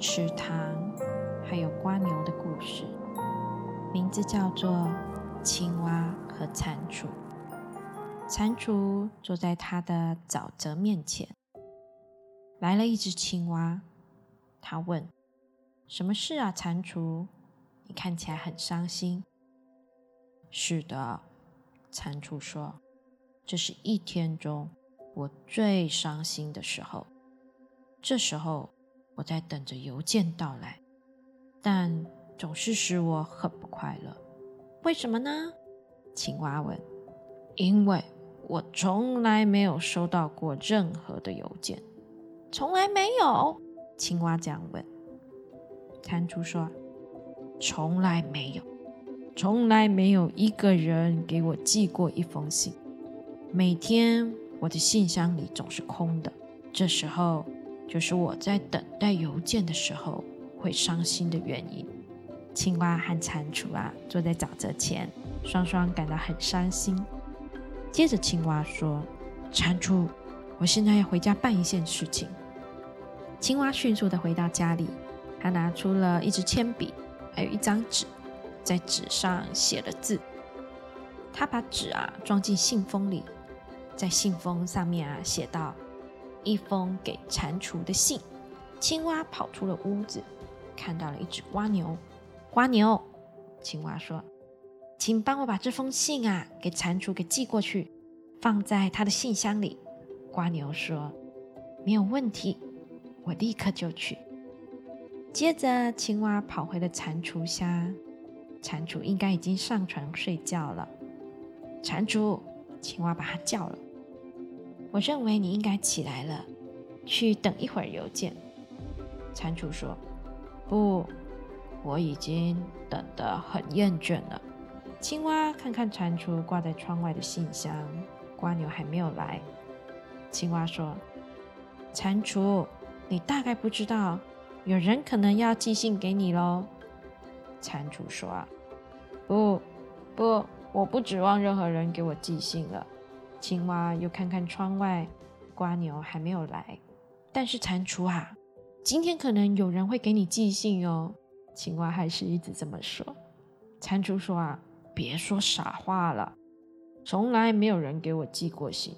池塘，还有蜗牛的故事，名字叫做《青蛙和蟾蜍》。蟾蜍坐在它的沼泽面前，来了一只青蛙。他问：“什么事啊，蟾蜍？你看起来很伤心。”“是的。”蟾蜍说。这是一天中我最伤心的时候。这时候我在等着邮件到来，但总是使我很不快乐。为什么呢？青蛙问。因为我从来没有收到过任何的邮件。从来没有？青蛙这样问。蟾蜍说：“从来没有，从来没有一个人给我寄过一封信。”每天我的信箱里总是空的，这时候就是我在等待邮件的时候会伤心的原因。青蛙和蟾蜍啊，坐在沼泽前，双双感到很伤心。接着青蛙说：“蟾蜍，我现在要回家办一件事情。”青蛙迅速的回到家里，他拿出了一支铅笔，还有一张纸，在纸上写了字。他把纸啊装进信封里。在信封上面啊，写到一封给蟾蜍的信。青蛙跑出了屋子，看到了一只蜗牛。蜗牛，青蛙说：“请帮我把这封信啊，给蟾蜍给寄过去，放在他的信箱里。”蜗牛说：“没有问题，我立刻就去。”接着，青蛙跑回了蟾蜍家。蟾蜍应该已经上床睡觉了。蟾蜍，青蛙把它叫了。我认为你应该起来了，去等一会儿邮件。蟾蜍说：“不，我已经等得很厌倦了。”青蛙看看蟾蜍挂在窗外的信箱，蜗牛还没有来。青蛙说：“蟾蜍，你大概不知道，有人可能要寄信给你喽。”蟾蜍说：“，不，不，我不指望任何人给我寄信了。”青蛙又看看窗外，瓜牛还没有来。但是蟾蜍啊，今天可能有人会给你寄信哦。青蛙还是一直这么说。蟾蜍说啊，别说傻话了，从来没有人给我寄过信，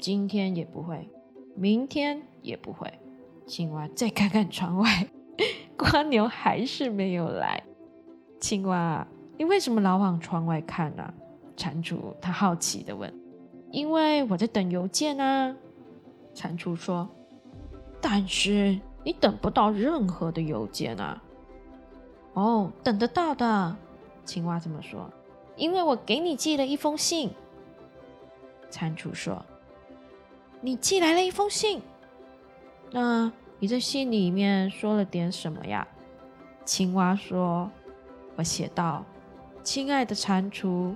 今天也不会，明天也不会。青蛙再看看窗外，瓜牛还是没有来。青蛙，你为什么老往窗外看呢？蟾蜍他好奇的问。因为我在等邮件啊，蟾蜍说。但是你等不到任何的邮件啊。哦，等得到的，青蛙这么说。因为我给你寄了一封信。蟾蜍说。你寄来了一封信？那你在信里面说了点什么呀？青蛙说。我写道：“亲爱的蟾蜍。”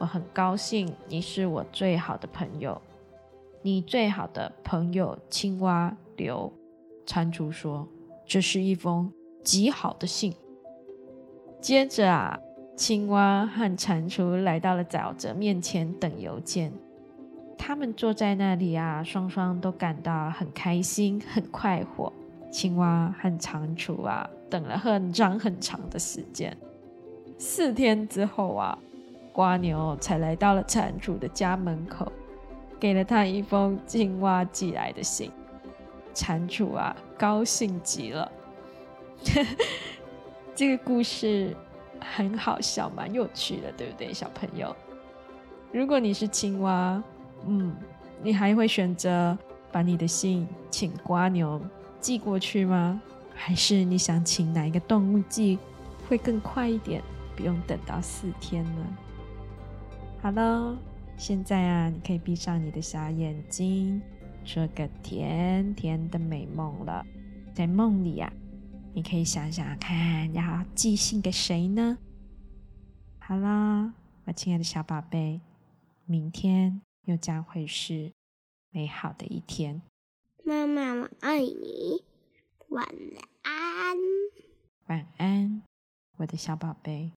我很高兴你是我最好的朋友，你最好的朋友青蛙刘蟾蜍说：“这是一封极好的信。”接着啊，青蛙和蟾蜍来到了沼泽面前等邮件。他们坐在那里啊，双双都感到很开心、很快活。青蛙和蟾蜍啊，等了很长很长的时间。四天之后啊。瓜牛才来到了蟾蜍的家门口，给了他一封青蛙寄来的信。蟾蜍啊，高兴极了。这个故事很好笑，蛮有趣的，对不对，小朋友？如果你是青蛙，嗯，你还会选择把你的信请瓜牛寄过去吗？还是你想请哪一个动物寄会更快一点，不用等到四天呢？好喽，现在啊，你可以闭上你的小眼睛，做个甜甜的美梦了。在梦里啊，你可以想想看，要寄信给谁呢？好啦，我亲爱的小宝贝，明天又将会是美好的一天。妈妈，我爱你，晚安。晚安，我的小宝贝。